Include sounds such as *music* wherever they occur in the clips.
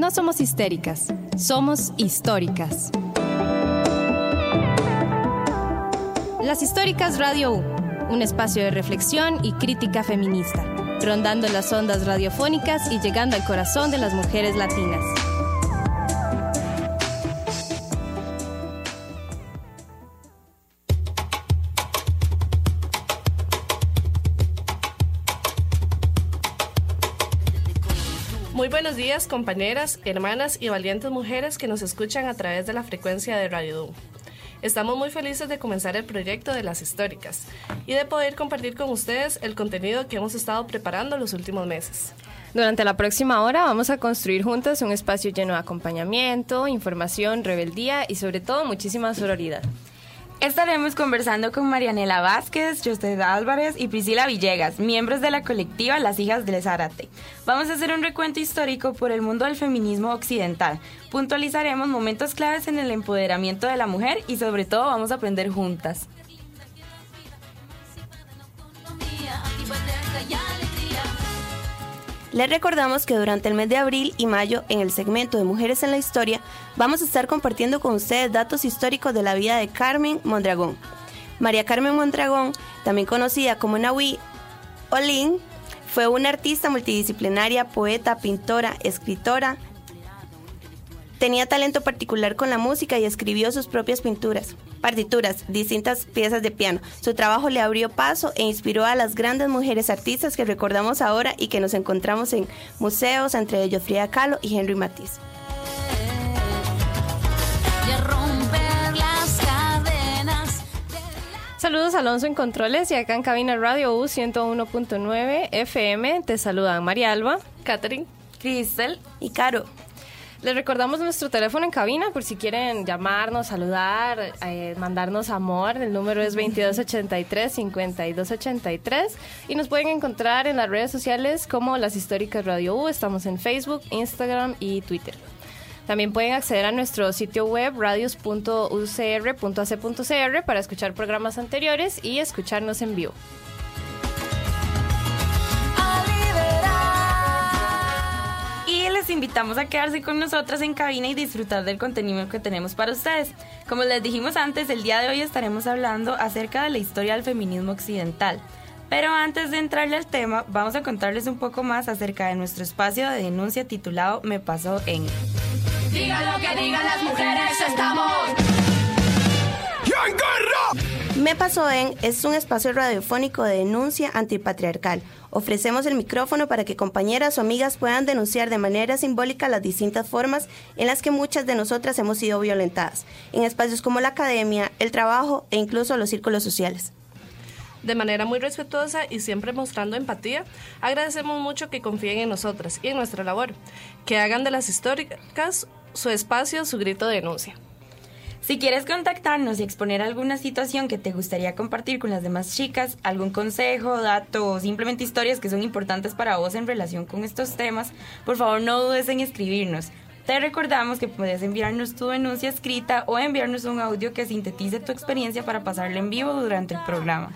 No somos histéricas, somos históricas. Las Históricas Radio U, un espacio de reflexión y crítica feminista, rondando las ondas radiofónicas y llegando al corazón de las mujeres latinas. Buenos días, compañeras, hermanas y valientes mujeres que nos escuchan a través de la frecuencia de Radio DU. Estamos muy felices de comenzar el proyecto de las históricas y de poder compartir con ustedes el contenido que hemos estado preparando los últimos meses. Durante la próxima hora vamos a construir juntas un espacio lleno de acompañamiento, información, rebeldía y sobre todo muchísima sororidad. Estaremos conversando con Marianela Vázquez, José Álvarez y Priscila Villegas, miembros de la colectiva Las Hijas del Zárate. Vamos a hacer un recuento histórico por el mundo del feminismo occidental. Puntualizaremos momentos claves en el empoderamiento de la mujer y sobre todo vamos a aprender juntas. Les recordamos que durante el mes de abril y mayo, en el segmento de Mujeres en la Historia, vamos a estar compartiendo con ustedes datos históricos de la vida de Carmen Mondragón. María Carmen Mondragón, también conocida como Nahui Olin, fue una artista multidisciplinaria, poeta, pintora, escritora. Tenía talento particular con la música y escribió sus propias pinturas partituras, distintas piezas de piano. Su trabajo le abrió paso e inspiró a las grandes mujeres artistas que recordamos ahora y que nos encontramos en museos, entre ellos Frida Kahlo y Henry Matisse. Saludos Alonso en Controles y acá en Cabina Radio U 101.9 FM te saludan María Alba, Catherine, Cristel y Caro. Les recordamos nuestro teléfono en cabina por si quieren llamarnos, saludar, eh, mandarnos amor. El número es 2283-5283 y nos pueden encontrar en las redes sociales como Las Históricas Radio U. Estamos en Facebook, Instagram y Twitter. También pueden acceder a nuestro sitio web radios.ucr.ac.cr para escuchar programas anteriores y escucharnos en vivo. Les invitamos a quedarse con nosotras en cabina y disfrutar del contenido que tenemos para ustedes. Como les dijimos antes, el día de hoy estaremos hablando acerca de la historia del feminismo occidental. Pero antes de entrarle al tema, vamos a contarles un poco más acerca de nuestro espacio de denuncia titulado Me pasó en... Diga lo. Me pasó en es un espacio radiofónico de denuncia antipatriarcal Ofrecemos el micrófono para que compañeras o amigas puedan denunciar de manera simbólica las distintas formas en las que muchas de nosotras hemos sido violentadas, en espacios como la academia, el trabajo e incluso los círculos sociales. De manera muy respetuosa y siempre mostrando empatía, agradecemos mucho que confíen en nosotras y en nuestra labor, que hagan de las históricas su espacio, su grito de denuncia. Si quieres contactarnos y exponer alguna situación que te gustaría compartir con las demás chicas, algún consejo, dato o simplemente historias que son importantes para vos en relación con estos temas, por favor no dudes en escribirnos. Te recordamos que puedes enviarnos tu denuncia escrita o enviarnos un audio que sintetice tu experiencia para pasarla en vivo durante el programa.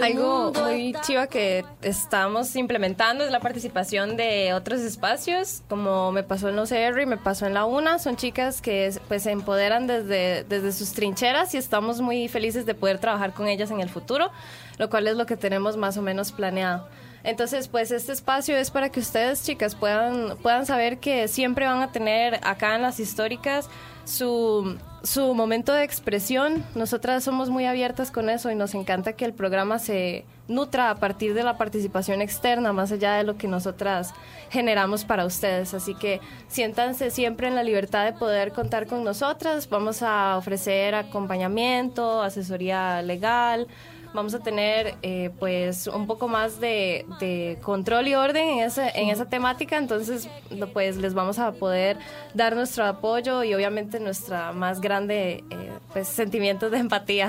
Algo muy chiva que estamos implementando es la participación de otros espacios, como me pasó en los y me pasó en la UNA. Son chicas que pues se empoderan desde, desde sus trincheras y estamos muy felices de poder trabajar con ellas en el futuro, lo cual es lo que tenemos más o menos planeado. Entonces, pues este espacio es para que ustedes, chicas, puedan, puedan saber que siempre van a tener acá en las históricas su, su momento de expresión. Nosotras somos muy abiertas con eso y nos encanta que el programa se nutra a partir de la participación externa, más allá de lo que nosotras generamos para ustedes. Así que siéntanse siempre en la libertad de poder contar con nosotras. Vamos a ofrecer acompañamiento, asesoría legal vamos a tener eh, pues un poco más de, control y orden en, ese, en esa temática, entonces pues les vamos a poder dar nuestro apoyo y obviamente nuestra más grande eh, pues sentimientos de empatía.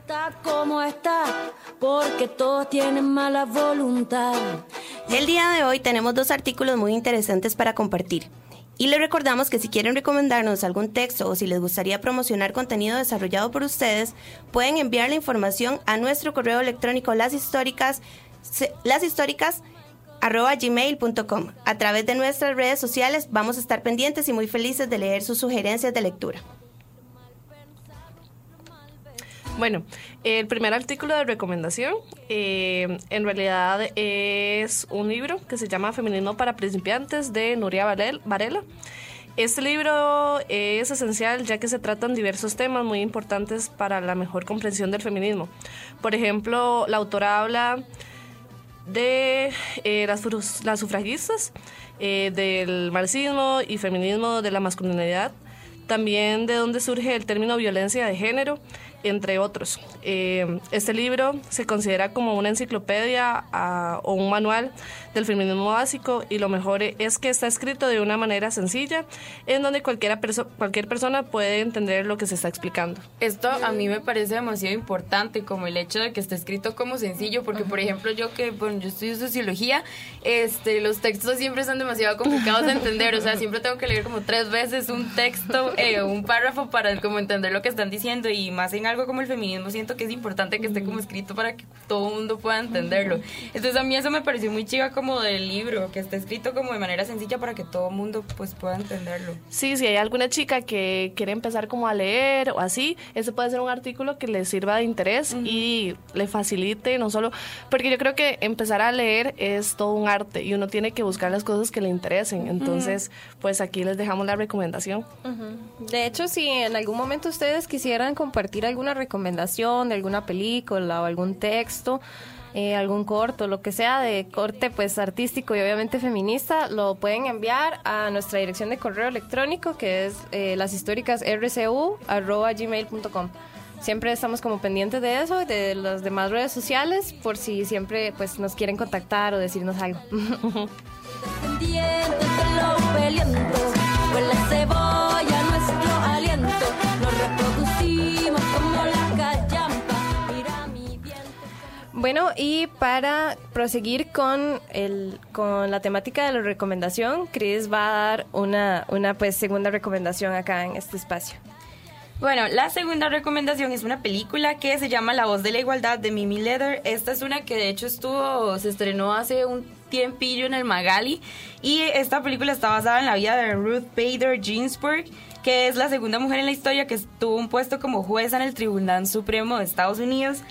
está como está, porque todos tienen mala voluntad. El día de hoy tenemos dos artículos muy interesantes para compartir. Y les recordamos que si quieren recomendarnos algún texto o si les gustaría promocionar contenido desarrollado por ustedes, pueden enviar la información a nuestro correo electrónico las históricas, las históricas arroba gmail.com. A través de nuestras redes sociales vamos a estar pendientes y muy felices de leer sus sugerencias de lectura. Bueno, el primer artículo de recomendación eh, en realidad es un libro que se llama Feminismo para principiantes de Nuria Varela. Este libro es esencial ya que se tratan diversos temas muy importantes para la mejor comprensión del feminismo. Por ejemplo, la autora habla de eh, las, las, sufragistas, eh, del marxismo y feminismo de la masculinidad, también de dónde surge el término violencia de género, entre otros. Eh, este libro se considera como una enciclopedia ah, o un manual del feminismo básico y lo mejor es que está escrito de una manera sencilla en donde cualquiera cualquier persona puede entender lo que se está explicando. Esto a mí me parece demasiado importante como el hecho de que esté escrito como sencillo porque por ejemplo yo que bueno yo estudio sociología este los textos siempre son demasiado complicados de entender o sea *laughs* siempre tengo que leer como tres veces un texto eh, un párrafo para como entender lo que están diciendo y más en algo como el feminismo siento que es importante que esté como escrito para que todo el mundo pueda entenderlo. Entonces a mí eso me pareció muy chiva como del libro, que esté escrito como de manera sencilla para que todo el mundo pues pueda entenderlo. Sí, si hay alguna chica que quiere empezar como a leer o así, ese puede ser un artículo que le sirva de interés y le facilite, no solo, porque yo creo que empezar a leer es todo un arte y uno tiene que buscar las cosas que le interesen. Entonces, pues aquí les dejamos la recomendación. De hecho, si en algún momento ustedes quisieran compartir algún alguna recomendación de alguna película o algún texto, eh, algún corto, lo que sea de corte pues artístico y obviamente feminista, lo pueden enviar a nuestra dirección de correo electrónico que es eh, las históricas gmail.com. Siempre estamos como pendientes de eso, de las demás redes sociales, por si siempre pues nos quieren contactar o decirnos algo. *laughs* Bueno, y para proseguir con, el, con la temática de la recomendación, Chris va a dar una, una pues, segunda recomendación acá en este espacio. Bueno, la segunda recomendación es una película que se llama La voz de la igualdad de Mimi Leather. Esta es una que de hecho estuvo, se estrenó hace un tiempillo en el Magali y esta película está basada en la vida de Ruth Bader Ginsburg que es la segunda mujer en la historia que tuvo un puesto como jueza en el Tribunal Supremo de Estados Unidos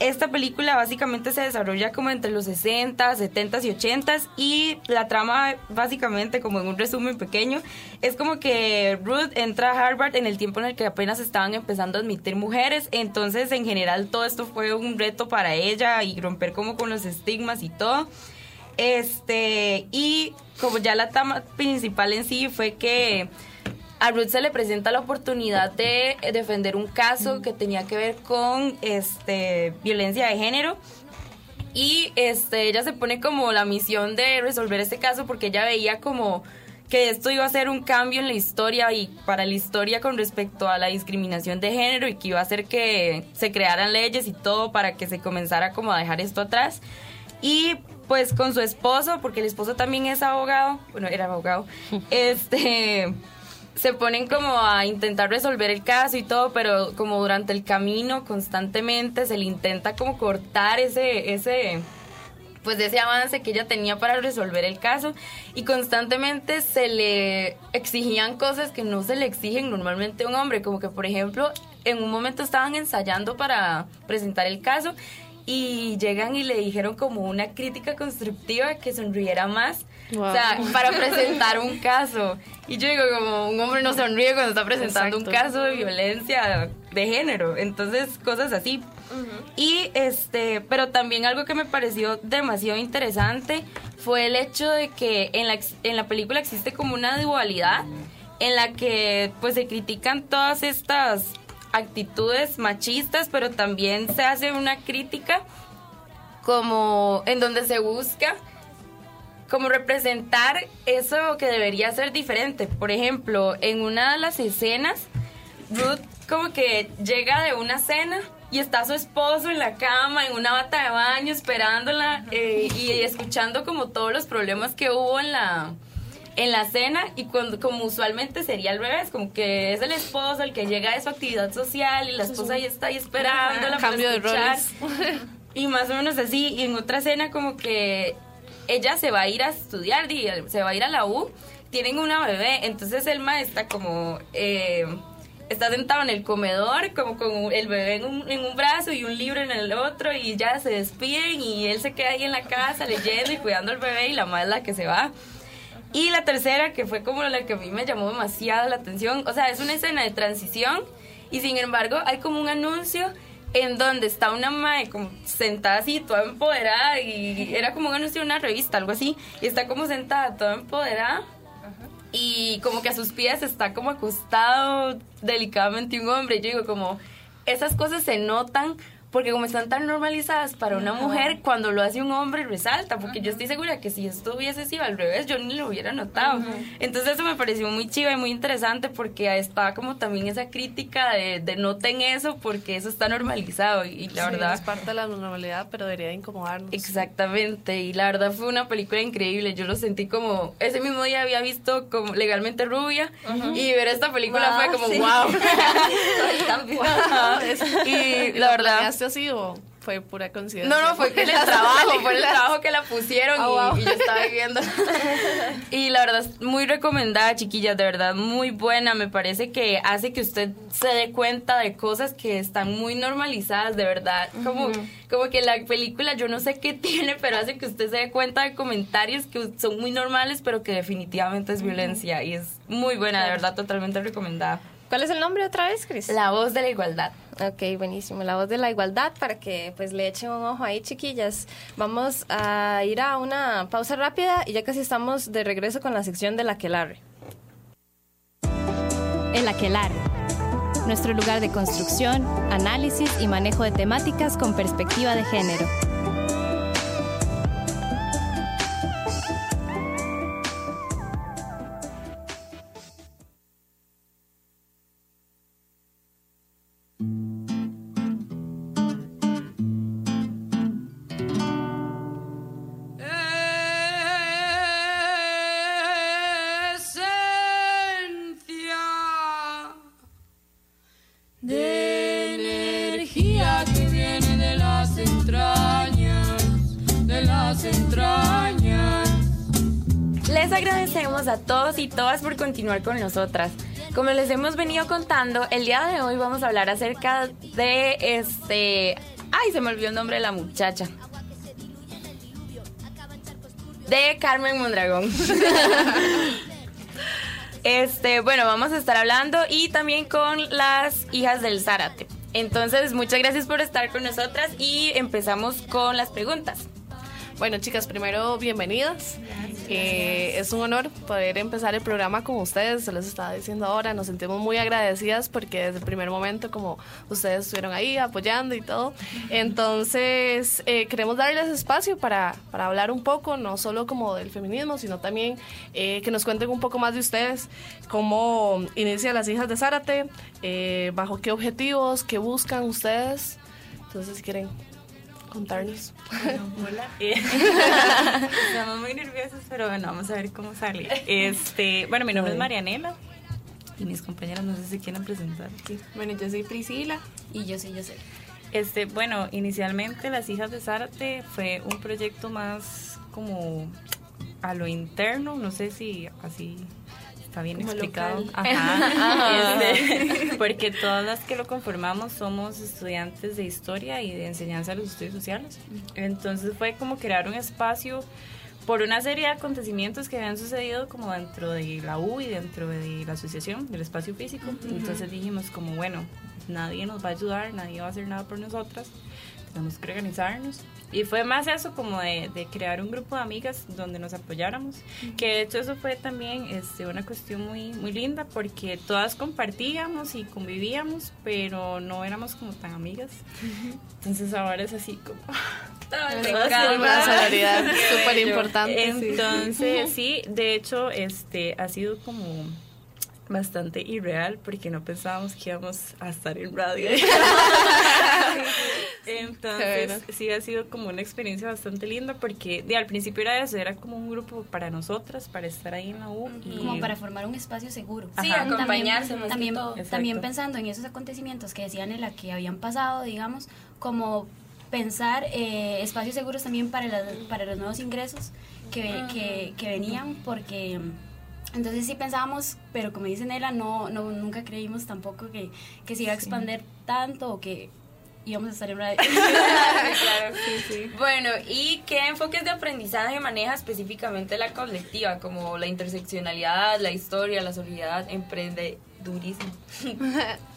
esta película básicamente se desarrolla como entre los 60, 70 y 80 y la trama básicamente como en un resumen pequeño es como que Ruth entra a Harvard en el tiempo en el que apenas estaban empezando a admitir mujeres, entonces en general todo esto fue un reto para ella y romper como con los estigmas y todo. Este, y como ya la trama principal en sí fue que a Ruth se le presenta la oportunidad de defender un caso que tenía que ver con este violencia de género. Y este ella se pone como la misión de resolver este caso porque ella veía como que esto iba a ser un cambio en la historia y para la historia con respecto a la discriminación de género y que iba a hacer que se crearan leyes y todo para que se comenzara como a dejar esto atrás. Y pues con su esposo porque el esposo también es abogado bueno era abogado *laughs* este se ponen como a intentar resolver el caso y todo, pero como durante el camino constantemente se le intenta como cortar ese, ese, pues ese avance que ella tenía para resolver el caso y constantemente se le exigían cosas que no se le exigen normalmente a un hombre, como que por ejemplo en un momento estaban ensayando para presentar el caso y llegan y le dijeron como una crítica constructiva que sonriera más. O sea, para presentar un caso. Y yo digo, como un hombre no sonríe cuando está presentando un caso de violencia de género. Entonces, cosas así. Y este, pero también algo que me pareció demasiado interesante fue el hecho de que en la, en la película existe como una dualidad en la que pues se critican todas estas actitudes machistas, pero también se hace una crítica como en donde se busca como representar eso que debería ser diferente. Por ejemplo, en una de las escenas, Ruth como que llega de una cena y está su esposo en la cama, en una bata de baño, esperándola eh, y escuchando como todos los problemas que hubo en la, en la cena y cuando, como usualmente sería al revés, como que es el esposo el que llega de su actividad social y la esposa ya está ahí esperando la cambio de roles. Y más o menos así, y en otra cena como que ella se va a ir a estudiar, di, se va a ir a la U, tienen una bebé, entonces el maestro está como... Eh, está sentado en el comedor, como con el bebé en un, en un, brazo y un libro en el otro, y ya se despiden y él se queda ahí en la casa leyendo y cuidando al bebé y la madre es la que se va. Y la tercera, que fue como la que a mí me llamó demasiado la atención, o sea, es una escena de transición y sin embargo hay como un anuncio en donde está una madre como sentada así, toda empoderada, y era como de una revista, algo así, y está como sentada, toda empoderada, y como que a sus pies está como acostado delicadamente un hombre. Yo digo como, esas cosas se notan porque como están tan normalizadas para una mujer, cuando lo hace un hombre resalta, porque yo estoy segura que si esto hubiese sido al revés, yo ni lo hubiera notado. Entonces eso me pareció muy chiva y muy interesante porque está como también esa crítica de, de noten eso porque eso está normalizado y, la verdad... Es parte de la normalidad, pero debería incomodarnos. Exactamente, y la verdad fue una película increíble, yo lo sentí como, ese mismo día había visto como legalmente rubia y ver esta película fue como, wow. *laughs* *laughs* y la verdad así o fue pura coincidencia? No, no, fue que el trabajo, fue el trabajo que la pusieron ah, y, yo estaba viendo. *laughs* y la verdad es muy recomendada, chiquillas, de verdad, muy buena. Me parece que hace que usted se dé cuenta de cosas que están muy normalizadas, de verdad. Como, como que la película, yo no sé qué *laughs* tiene, pero hace que usted se dé cuenta de comentarios que son muy normales, pero que definitivamente es violencia. Y es muy buena, de verdad, totalmente recomendada. ¿Cuál es el nombre otra vez, Cris? La voz de la igualdad. Ok, buenísimo. La voz de la igualdad para que pues le echen un ojo ahí, chiquillas. Vamos a ir a una pausa rápida y ya casi estamos de regreso con la sección de la Aquelarre. El Aquelarre. Nuestro lugar de construcción, análisis y manejo de temáticas con perspectiva de género. Y todas por continuar con nosotras. Como les hemos venido contando, el día de hoy vamos a hablar acerca de este... Ay, se me olvidó el nombre de la muchacha. De Carmen Mondragón. *laughs* este, bueno, vamos a estar hablando y también con las hijas del Zárate. Entonces, muchas gracias por estar con nosotras y empezamos con las preguntas. Bueno, chicas, primero bienvenidas. Eh, es un honor poder empezar el programa con ustedes, se les estaba diciendo ahora, nos sentimos muy agradecidas porque desde el primer momento como ustedes estuvieron ahí apoyando y todo, entonces eh, queremos darles espacio para, para, hablar un poco, no solo como del feminismo, sino también eh, que nos cuenten un poco más de ustedes, cómo inicia las hijas de Zárate, bajo qué objetivos, qué buscan ustedes, entonces si quieren contarnos. hola. *laughs* Estamos muy nerviosos, pero bueno, vamos a ver cómo sale. Este, bueno, mi nombre es Marianela y mis compañeras no sé si quieren presentar. Bueno, yo soy Priscila y yo soy Yosel. Este, bueno, inicialmente Las Hijas de Zárate fue un proyecto más como a lo interno, no sé si así está bien explicado. *laughs* Este, *laughs* porque todas las que lo conformamos somos estudiantes de historia y de enseñanza de los estudios sociales. Entonces fue como crear un espacio por una serie de acontecimientos que habían sucedido como dentro de la U y dentro de la asociación, del espacio físico. Entonces dijimos como, bueno, nadie nos va a ayudar, nadie va a hacer nada por nosotras, tenemos que organizarnos y fue más eso como de, crear un grupo de amigas donde nos apoyáramos, que de hecho eso fue también este, una cuestión muy, muy linda porque todas compartíamos y convivíamos, pero no éramos como tan amigas. Entonces ahora es así como... *laughs* una solidaridad súper importante. Entonces, sí, de hecho, este ha sido como bastante irreal porque no pensábamos que íbamos a estar en radio. *laughs* Entonces, sí ha sido como una experiencia bastante linda porque de, al principio era eso, era como un grupo para nosotras, para estar ahí en la U. Y... Como para formar un espacio seguro. Sí, acompañarse también, también, pensando en esos acontecimientos que decían en la que habían pasado, digamos, como pensar eh, espacios seguros también para, para los nuevos ingresos que, que, que venían porque entonces sí pensábamos, pero como dice Nela, no, no, nunca creímos tampoco que, que se iba a expandir tanto o que íbamos a estar en radio. *laughs* claro, sí, sí. Bueno, ¿y qué enfoques de aprendizaje maneja específicamente la colectiva? Como la interseccionalidad, la historia, la solidaridad, emprendedurismo. *laughs*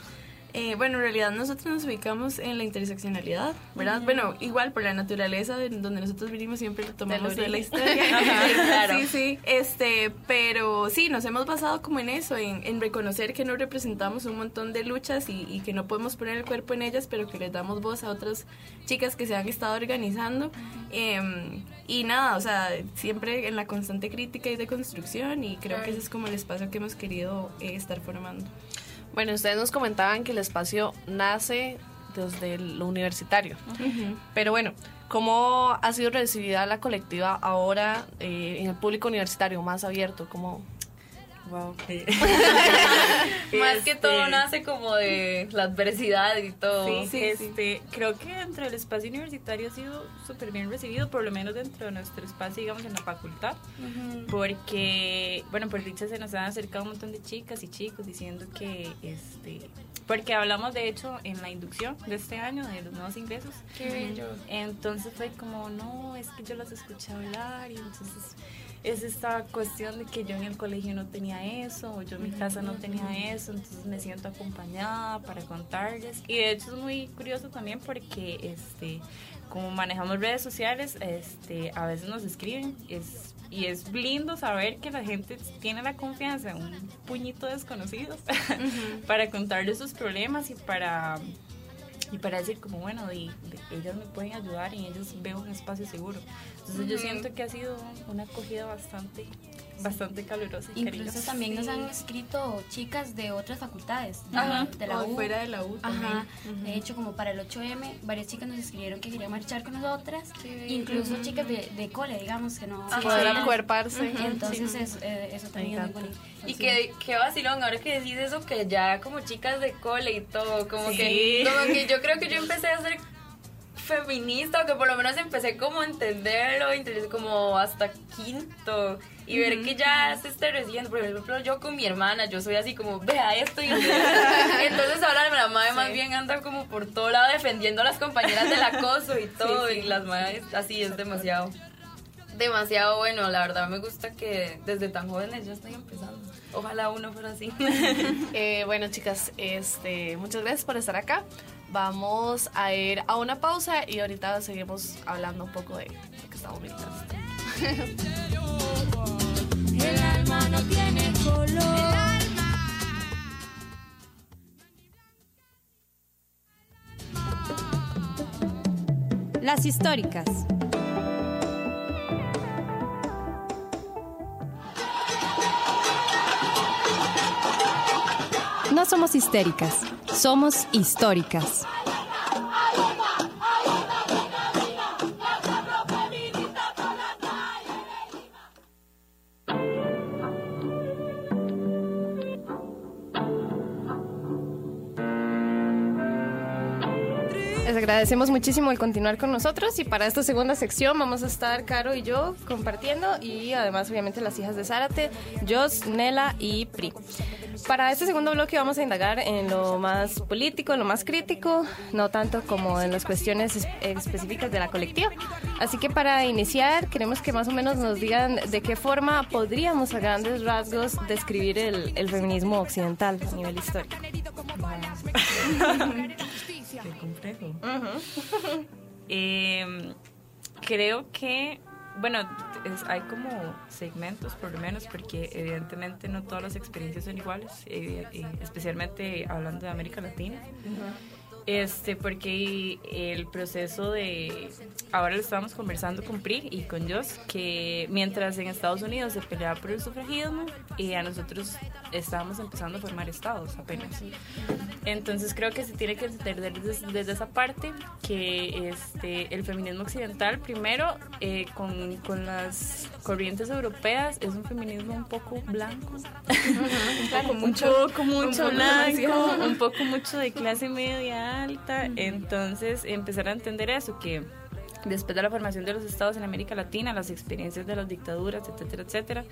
Eh, bueno, en realidad nosotros nos ubicamos en la interseccionalidad, ¿verdad? Bueno, igual por la naturaleza de donde nosotros vinimos siempre tomamos de la historia. *laughs* claro. Sí, sí. Este, pero sí, nos hemos basado como en eso, en, en reconocer que no representamos un montón de luchas y, y, que no podemos poner el cuerpo en ellas, pero que les damos voz a otras chicas que se han estado organizando. Eh, y nada, o sea, siempre en la constante crítica y de construcción y creo que ese es como el espacio que hemos querido eh, estar formando. Bueno, ustedes nos comentaban que el espacio nace desde lo universitario. Pero bueno, ¿cómo ha sido recibida la colectiva ahora eh, en el público universitario más abierto? ¿Cómo, Wow. *laughs* Más que todo Este, nace como de la adversidad y todo. Sí, sí, este, creo que dentro del espacio universitario ha sido súper bien recibido, por lo menos dentro de nuestro espacio, digamos, en la facultad, porque, bueno, por dicha se nos han acercado un montón de chicas y chicos diciendo que, este, porque hablamos de hecho en la inducción de este año de los nuevos ingresos. Qué bello. Entonces fue como, no, es que yo las escuché hablar y entonces es esta cuestión de que yo en el colegio no tenía eso, o yo en mi casa no tenía eso, entonces me siento acompañada para contarles. Y de hecho es muy curioso también porque este como manejamos redes sociales, este a veces nos escriben es, y es lindo saber que la gente tiene la confianza en un puñito de desconocidos *laughs* para contarles sus problemas y para y para decir como bueno y, de, ellas me pueden ayudar y ellos veo un espacio seguro entonces yo siento que ha sido una acogida bastante bastante calurosa y Incluso también nos han escrito chicas de otras facultades, de, Ajá. de la O U. fuera de la U también. Ajá. De hecho, como para el 8M, varias chicas nos escribieron que querían marchar con nosotras. Incluso chicas de, de cole, digamos, que no... Ajá. Poder acuerparse. Entonces, Sí. eso, eh, eso también es muy bonito. Y Sí. que, qué vacilón, ahora que decís eso, que ya como chicas de cole y todo, como, Sí. que, como que yo creo que yo empecé a ser feminista, o que por lo menos empecé como a entenderlo, entonces como hasta quinto, y ver que ya se recibiendo, por ejemplo, yo con mi hermana, yo soy así como, vea esto, y *laughs* entonces ahora la madre más bien anda como por todo lado defendiendo a las compañeras del acoso y todo, y las madres así es demasiado demasiado bueno, la verdad me gusta que desde tan jóvenes ya estoy empezando. Ojalá uno fuera así. *laughs* Eh, bueno, chicas, este, muchas gracias por estar acá. Vamos a ir a una pausa y ahorita seguimos hablando un poco de lo que estamos viendo. *laughs* Las históricas. No somos histéricas, somos históricas. Agradecemos muchísimo el continuar con nosotros y para esta segunda sección vamos a estar Caro y yo compartiendo y además obviamente las hijas de Zárate, Jos, Nela y Pri. Para este segundo bloque vamos a indagar en lo más político, en lo más crítico, no tanto como en las cuestiones es- específicas de la colectiva. Así que para iniciar queremos que más o menos nos digan de qué forma podríamos a grandes rasgos describir el, el feminismo occidental a nivel histórico. *laughs* Qué complejo. *laughs* Eh, creo que, bueno, es- hay como segmentos por lo menos, porque evidentemente no todas las experiencias son iguales, eh, eh, especialmente hablando de América Latina. Este, porque el proceso de. Ahora lo estábamos conversando con Pri y con Jos, que mientras en Estados Unidos se peleaba por el sufragismo, y a nosotros estábamos empezando a formar estados apenas. Entonces creo que se tiene que entender desde, desde esa parte que este, el feminismo occidental, primero, eh, con, con las corrientes europeas, es un feminismo un poco blanco. *laughs* un poco mucho, un poco mucho blanco, un poco mucho de clase media alta. Entonces empezar a entender eso, que después de la formación de los estados en América Latina, las experiencias de las dictaduras, etcétera, etcétera,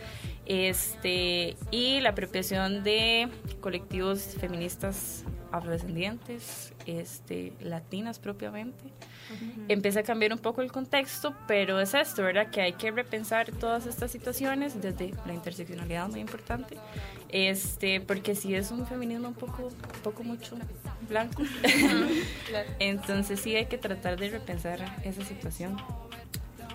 este, y la apropiación de colectivos feministas afrodescendientes, este, latinas propiamente. Empieza a cambiar un poco el contexto, pero es esto, ¿verdad? Que hay que repensar todas estas situaciones desde la interseccionalidad muy importante, este, porque si es un feminismo un poco, un poco mucho blanco, *laughs* entonces sí hay que tratar de repensar esa situación.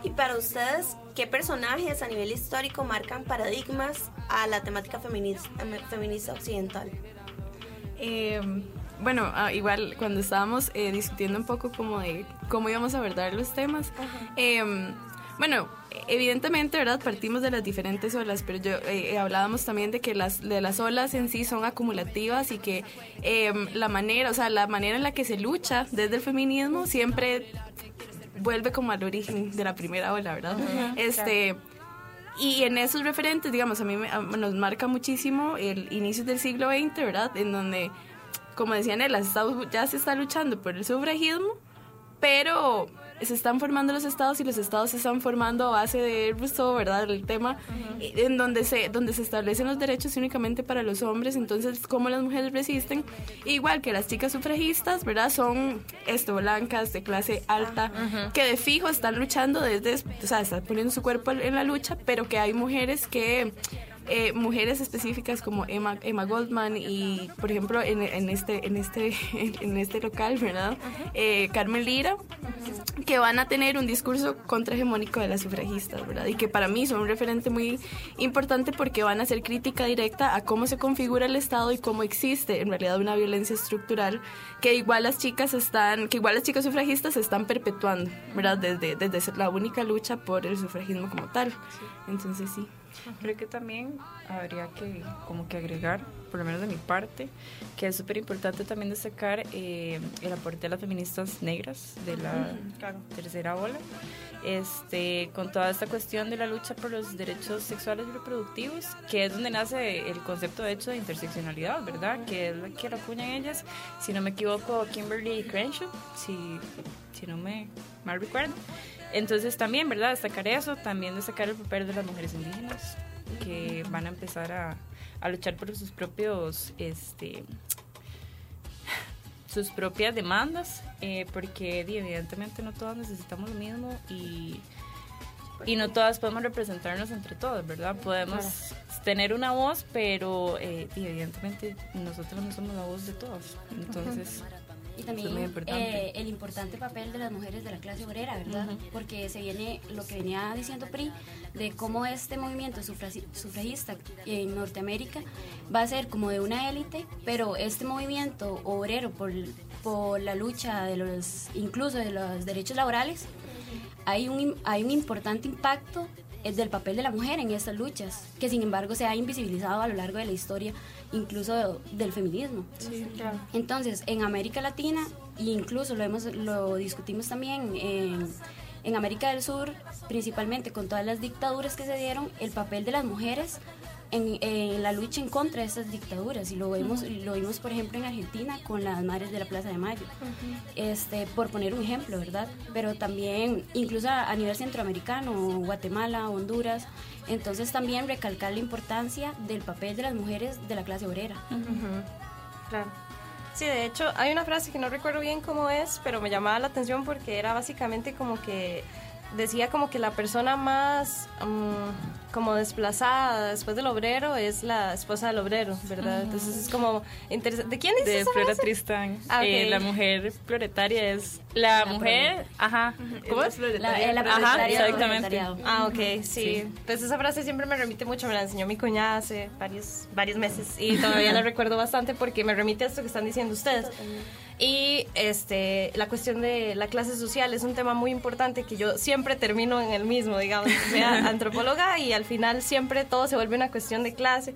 Y para ustedes, ¿qué personajes a nivel histórico marcan paradigmas a la temática feminista, feminista occidental? Eh, bueno, ah, igual cuando estábamos eh, discutiendo un poco como de cómo íbamos a abordar los temas, em, bueno, evidentemente, ¿verdad? Partimos de las diferentes olas, pero yo eh, hablábamos también de que las, de las olas en sí son acumulativas y que em, la manera, o sea, la manera en la que se lucha desde el feminismo siempre vuelve como al origen de la primera ola, ¿verdad? este... Y en esos referentes, digamos, a mí nos marca muchísimo el inicio del siglo XX, ¿verdad? En donde como decía Nela, ya se está luchando por el sufragismo, pero se están formando los estados y los estados se están formando a base de Rousseau, ¿verdad? El tema en donde se, donde se establecen los derechos únicamente para los hombres, entonces cómo las mujeres resisten, igual que las chicas sufragistas, ¿verdad? Son esto, blancas, de clase alta, que de fijo están luchando desde, o sea, están poniendo su cuerpo en la lucha, pero que hay mujeres que eh, mujeres específicas como Emma, Emma Goldman y, por ejemplo, en, en este, en, este, *laughs* en este local, ¿verdad? Eh, Carmen Lira, que van a tener un discurso contrahegemónico de las sufragistas, ¿verdad? Y que para mí son un referente muy importante porque van a hacer crítica directa a cómo se configura el Estado y cómo existe en realidad una violencia estructural que igual las chicas están, que igual las chicas sufragistas se están perpetuando, ¿verdad? Desde, desde la única lucha por el sufragismo como tal. Entonces sí. Creo que también habría que como que agregar, por lo menos de mi parte, que es súper importante también destacar eh, el aporte de las feministas negras de la tercera ola, este, con toda esta cuestión de la lucha por los derechos sexuales y reproductivos, que es donde nace el concepto de hecho de interseccionalidad, ¿verdad? Que es lo que lo acuñan ellas, si no me equivoco, Kimberly Crenshaw, si, si no me mal recuerdo. Entonces también, ¿verdad? Destacar eso, también destacar el papel de las mujeres indígenas que van a empezar a, a luchar por sus propios, este, sus propias demandas, eh, porque evidentemente no todas necesitamos lo mismo y, y no todas podemos representarnos entre todas, ¿verdad? Podemos tener una voz, pero eh, evidentemente nosotros no somos la voz de todos. Entonces y también eh, el importante papel de las mujeres de la clase obrera, ¿verdad? Porque se viene lo que venía diciendo PRI, de cómo este movimiento sufragista en Norteamérica va a ser como de una élite, pero este movimiento obrero por, por la lucha de los, incluso de los derechos laborales, hay un, hay un importante impacto es del papel de la mujer en estas luchas, que sin embargo se ha invisibilizado a lo largo de la historia, incluso del feminismo. Entonces, en América Latina, e incluso lo, hemos, lo discutimos también en, en América del Sur, principalmente con todas las dictaduras que se dieron, el papel de las mujeres en, la lucha en contra de estas dictaduras. Y lo vemos lo vimos por ejemplo en Argentina con las madres de la Plaza de Mayo. Este por poner un ejemplo verdad pero también incluso a, nivel centroamericano Guatemala Honduras. Entonces también recalcar la importancia del papel de las mujeres de la clase obrera. Claro. Sí, de hecho, hay una frase que no recuerdo bien cómo es, pero me llamaba la atención porque era básicamente como que decía como que la persona más mm, como desplazada después del obrero es la esposa del obrero, ¿verdad? Entonces es como interesante. ¿De quién dice De Flora Tristán. Ah, eh, la mujer floretaria es la, mujer, ajá, ¿cómo es? La, la, ajá, exactamente. Ah, ok, sí. Pues esa frase siempre me remite mucho, me la enseñó mi cuñada hace varios varios meses y todavía la *laughs* recuerdo bastante porque me remite a esto que están diciendo ustedes. Y este, la cuestión de la clase social es un tema muy importante que yo siempre termino en el mismo, digamos, sea *laughs* antropóloga y al final siempre todo se vuelve una cuestión de clase.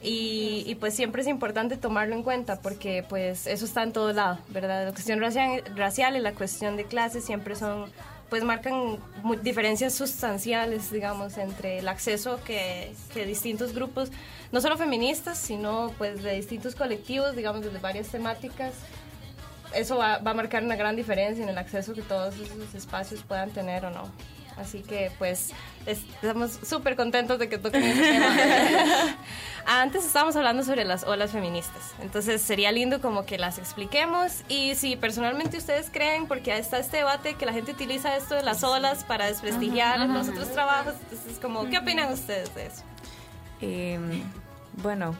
Y, y, pues siempre es importante tomarlo en cuenta porque pues eso está en todo lado, ¿verdad? La cuestión racial, racial y la cuestión de clase siempre son, pues marcan diferencias sustanciales, digamos, entre el acceso que, que distintos grupos, no solo feministas, sino pues de distintos colectivos, digamos, desde varias temáticas, eso va, a marcar una gran diferencia en el acceso que todos esos espacios puedan tener o no. Así que pues estamos súper contentos de que toquen este tema. *laughs* Antes estábamos hablando sobre las olas feministas, entonces sería lindo como que las expliquemos y si personalmente ustedes creen, porque está este debate que la gente utiliza esto de las olas para desprestigiar los otros trabajos, entonces como, ¿qué opinan ustedes de eso? Em, bueno,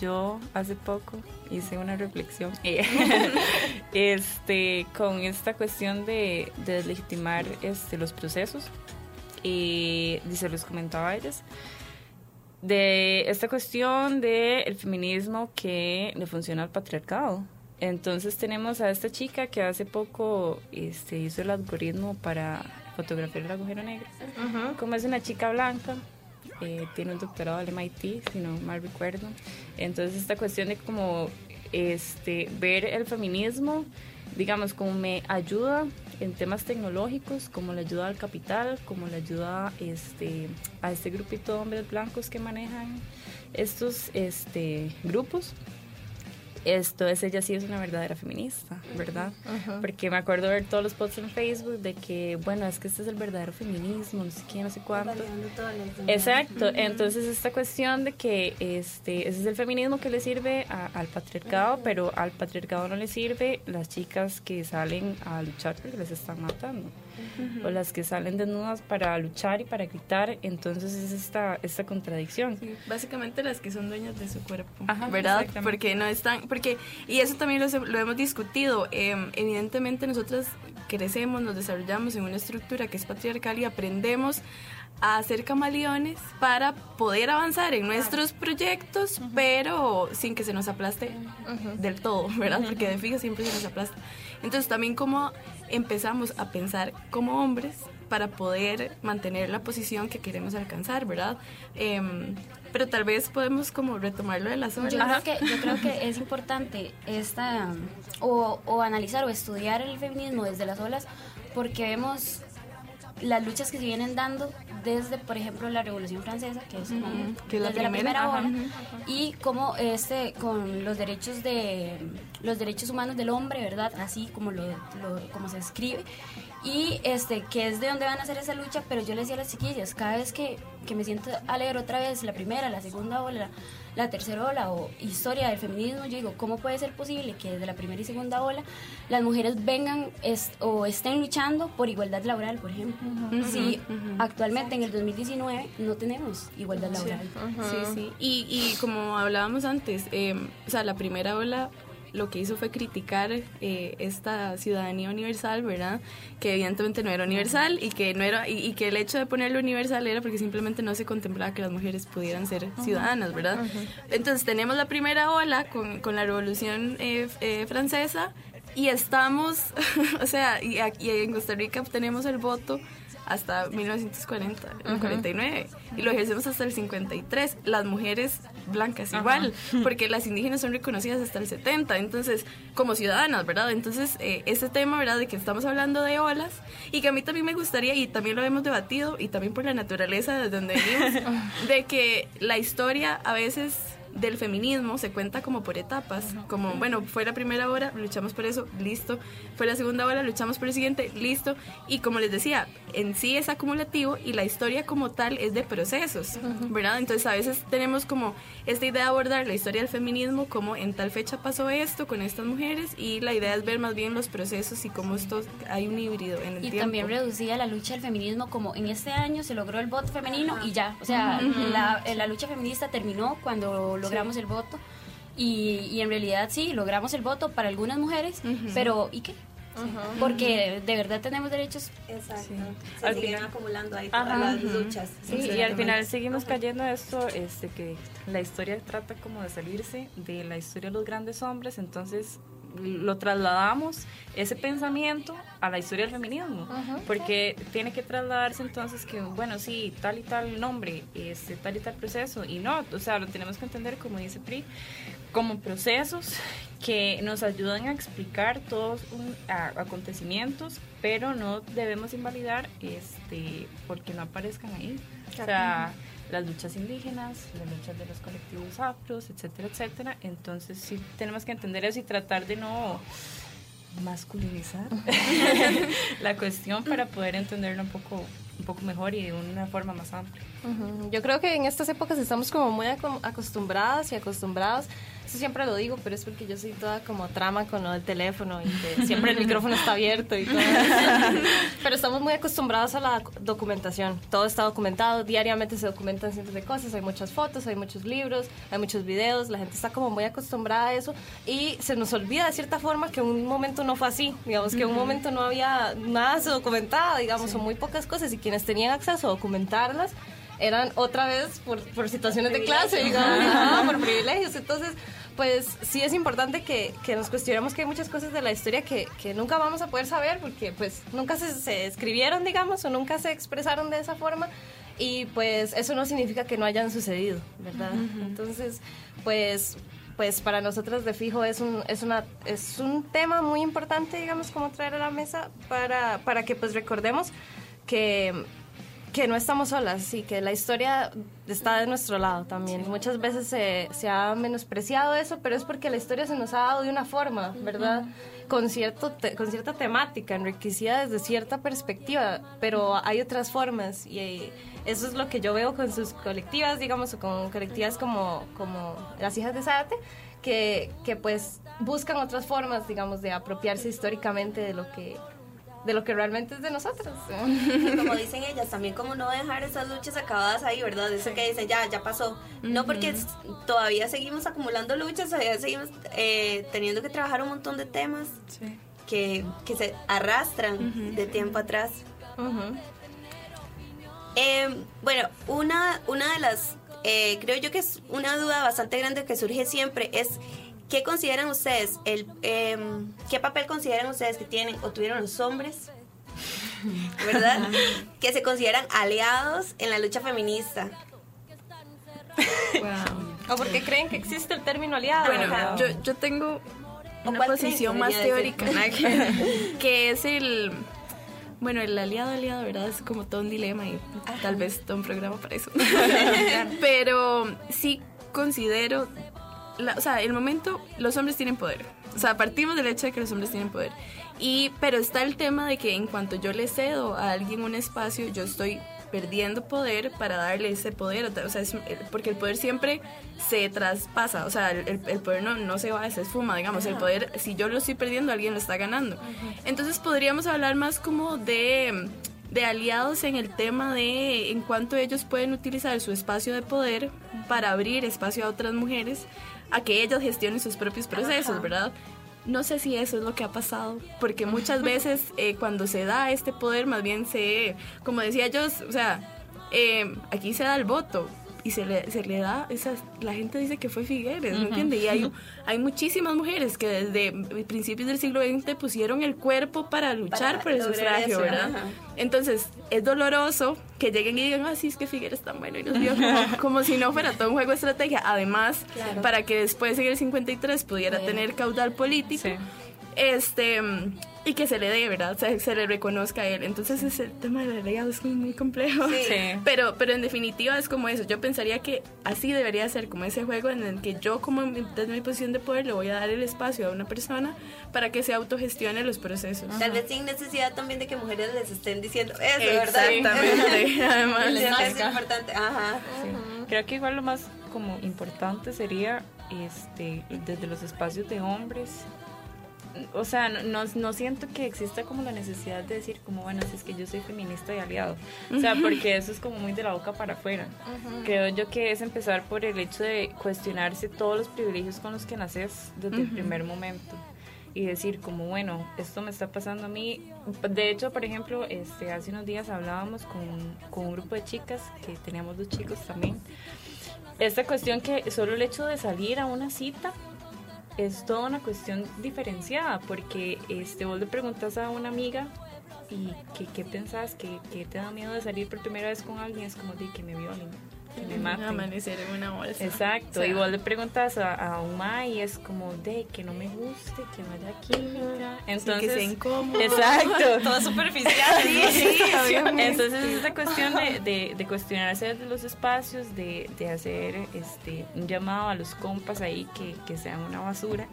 yo hace poco hice una reflexión *laughs* este, con esta cuestión de, de deslegitimar este, los procesos y, se los comentaba a ellas de esta cuestión del el feminismo que le funciona al patriarcado. Entonces tenemos a esta chica que hace poco este, hizo el algoritmo para fotografiar el agujero negro. Como es una chica blanca, eh, tiene un doctorado del MIT, si no mal recuerdo. Entonces esta cuestión de como este, ver el feminismo, digamos, como me ayuda en temas tecnológicos, como le ayuda al capital, como le ayuda este, a este grupito de hombres blancos que manejan estos este, grupos esto es ella sí es una verdadera feminista, ¿verdad? Porque me acuerdo ver todos los posts en Facebook de que, bueno, es que este es el verdadero feminismo, no sé qué, no sé cuánto. Exacto, entonces esta cuestión de que este ese es el feminismo que le sirve al patriarcado, pero al patriarcado no le sirve las chicas que salen a luchar porque les están matando o las que salen desnudas para luchar y para gritar, entonces es esta, esta contradicción. básicamente las que son dueñas de su cuerpo, ¿verdad? Porque no están, porque, y eso también lo, lo hemos discutido, em, evidentemente nosotros crecemos, nos desarrollamos en una estructura que es patriarcal y aprendemos a hacer camaleones para poder avanzar en nuestros proyectos, pero sin que se nos aplaste del todo, ¿verdad? Porque de fijo siempre se nos aplasta. Entonces también como empezamos a pensar como hombres para poder mantener la posición que queremos alcanzar, ¿verdad? Em, pero tal vez podemos como retomarlo de las olas. Yo creo que, yo creo que es importante esta, o, o analizar o estudiar el feminismo desde las olas porque vemos las luchas que se vienen dando desde, por ejemplo, la Revolución Francesa, que es, la primera, ola, y como este, con los derechos de los derechos humanos del hombre, ¿verdad? Así como lo, como se escribe y este que es de donde van a hacer esa lucha, pero yo les decía a las chiquillas, cada vez que, que me siento a leer otra vez la primera, la segunda ola, la tercera ola o historia del feminismo, yo digo, ¿cómo puede ser posible que desde la primera y segunda ola las mujeres vengan o estén luchando por igualdad laboral, por ejemplo? si actualmente en el 2019 no tenemos igualdad laboral. Sí, sí. Y, y como hablábamos antes, eh, o sea, la primera ola lo que hizo fue criticar eh, esta ciudadanía universal, ¿verdad? Que evidentemente no era universal y que no era y, que el hecho de ponerlo universal era porque simplemente no se contemplaba que las mujeres pudieran ser ciudadanas, ¿verdad? Entonces tenemos la primera ola con, con la Revolución eh, eh, Francesa y estamos, *laughs* o sea, y, y en Costa Rica tenemos el voto hasta 1940, 49 y lo ejercemos hasta el 53. Las mujeres blancas igual, porque las indígenas son reconocidas hasta el 70, entonces como ciudadanas, ¿verdad? Entonces eh, ese tema, ¿verdad? De que estamos hablando de olas y que a mí también me gustaría y también lo hemos debatido y también por la naturaleza de donde venimos, *laughs* de que la historia a veces del feminismo se cuenta como por etapas, como, bueno, fue la primera hora, luchamos por eso, listo, fue la segunda hora, luchamos por el siguiente, listo, y como les decía, en sí es acumulativo y la historia como tal es de procesos, ¿verdad? Entonces a veces tenemos como esta idea de abordar la historia del feminismo como en tal fecha pasó esto con estas mujeres y la idea es ver más bien los procesos y cómo esto hay un híbrido en el y tiempo. También reducía la lucha del feminismo como en este año se logró el voto femenino y ya, o sea, la, la lucha feminista terminó cuando logramos el voto. Y, y, en realidad sí, logramos el voto para algunas mujeres, pero ¿y qué? Porque de verdad tenemos derechos. Exacto. Se siguen acumulando ahí todas las luchas. Sí, y al final seguimos cayendo a esto, este, que la historia trata como de salirse de la historia de los grandes hombres, entonces lo trasladamos ese pensamiento a la historia del feminismo, porque tiene que trasladarse entonces que, bueno, sí, tal y tal nombre, este, tal y tal proceso, y no, o sea, lo tenemos que entender, como dice Pri, como procesos que nos ayudan a explicar todos un, acontecimientos, pero no debemos invalidar este porque no aparezcan ahí. O sea, las luchas indígenas, las luchas de los colectivos afros, etcétera, etcétera. Entonces sí tenemos que entender eso y tratar de no masculinizar *laughs* la cuestión para poder entenderlo un poco un poco mejor y de una forma más amplia. Yo creo que en estas épocas estamos como muy acostumbradas y acostumbrados eso siempre lo digo, pero es porque yo soy toda como trama con lo del teléfono y que siempre el micrófono está abierto y todo. pero estamos muy acostumbrados a la documentación. Todo está documentado, diariamente se documentan cientos de cosas, hay muchas fotos, hay muchos libros, hay muchos videos, la gente está como muy acostumbrada a eso y se nos olvida de cierta forma que un momento no fue así, digamos que un momento no había nada se documentaba, digamos, o muy pocas cosas y quienes tenían acceso a documentarlas eran otra vez por, por situaciones de clase, digamos, por privilegios. Entonces, pues sí es importante que, que, nos cuestionemos que hay muchas cosas de la historia que, que nunca vamos a poder saber porque pues nunca se, se, escribieron, digamos, o nunca se expresaron de esa forma y pues eso no significa que no hayan sucedido, ¿verdad? Entonces, pues pues para nosotros de fijo es un, es una, es un tema muy importante, digamos, como traer a la mesa para, para que pues recordemos que que no estamos solas y que la historia está de nuestro lado también. Muchas veces se, se, ha menospreciado eso, pero es porque la historia se nos ha dado de una forma, ¿verdad? Con, cierto con cierta temática, enriquecida desde cierta perspectiva, pero hay otras formas y eso es lo que yo veo con sus colectivas, digamos, o con colectivas como, como las hijas de Zárate, que, que pues buscan otras formas, digamos, de apropiarse históricamente de lo que de lo que realmente es de nosotros. como dicen ellas, también como no dejar esas luchas acabadas ahí, ¿verdad? Eso que dicen, ya, ya pasó. No, porque todavía seguimos acumulando luchas, todavía seguimos eh, teniendo que trabajar un montón de temas que, que, se arrastran de tiempo atrás. Em, bueno, una, una de las, eh, creo yo que es una duda bastante grande que surge siempre, es ¿Qué consideran ustedes? El, em, ¿Qué papel consideran ustedes que tienen o tuvieron los hombres? ¿Verdad? *laughs* que se consideran aliados en la lucha feminista. ¿O porque creen que existe el término aliado? Bueno, yo, yo tengo una posición más teórica, *laughs* *laughs* que es el... Bueno, el aliado, aliado, ¿verdad? Es como todo un dilema y tal vez todo un programa para eso. Pero sí considero o sea, el momento, los hombres tienen poder. O sea, partimos del hecho de que los hombres tienen poder. Y, pero está el tema de que en cuanto yo le cedo a alguien un espacio, yo estoy perdiendo poder para darle ese poder. O sea, porque el poder siempre se traspasa. O sea, el, poder no, no, se va, se esfuma, digamos. El poder, si yo lo estoy perdiendo, alguien lo está ganando. Entonces podríamos hablar más como de de aliados en el tema de en cuanto ellos pueden utilizar su espacio de poder para abrir espacio a otras mujeres a que ellas gestionen sus propios procesos, ¿verdad? No sé si eso es lo que ha pasado, porque muchas *laughs* veces eh, cuando se da este poder, más bien se, como decía yo, o sea, eh, aquí se da el voto, y se le, se le da, esa, la gente dice que fue Figueres, ¿me entiendes? Y hay, hay muchísimas mujeres que desde principios del siglo XX pusieron el cuerpo para luchar por el sufragio, ¿verdad? Entonces, es doloroso que lleguen y digan, ah, sí, es que Figueres tan bueno y nos dio como, si no fuera todo un juego de estrategia. Además, para que después en el 53 pudiera tener caudal político. Este y que se le dé, ¿verdad? O sea, se le reconozca a él. Entonces ese tema del legado es muy complejo. Sí. Pero, pero en definitiva es como eso. Yo pensaría que así debería ser, como ese juego en el que yo como desde mi posición de poder le voy a dar el espacio a una persona para que se autogestione los procesos. Tal vez sin necesidad también de que mujeres les estén diciendo eso, ¿verdad? Exactamente. *laughs* Además. es importante. Ajá. Creo que igual lo más como importante sería este desde los espacios de hombres o sea, no, no, siento que exista como la necesidad de decir como, bueno, si es que yo soy feminista y aliado. O sea, porque eso es como muy de la boca para afuera. Creo yo que es empezar por el hecho de cuestionarse todos los privilegios con los que naces desde el primer momento. Y decir como, bueno, esto me está pasando a mí. De hecho, por ejemplo, este, hace unos días hablábamos con, con un grupo de chicas, que teníamos dos chicos también. Esta cuestión que solo el hecho de salir a una cita es toda una cuestión diferenciada, porque este, vos le preguntas a una amiga y qué, qué pensás, que, te da miedo de salir por primera vez con alguien, es como de que me violen que me maten. Amanecer en una bolsa. Exacto, y vos le preguntas a, a y es como de que no me guste, que no haya química. Entonces, que sea incómodo. *laughs* Exacto. *laughs* Todo superficial. *laughs* sí, sí. Entonces es esta cuestión de, de, de, cuestionarse desde los espacios, de, de hacer este un llamado a los compas ahí que, que sean una basura.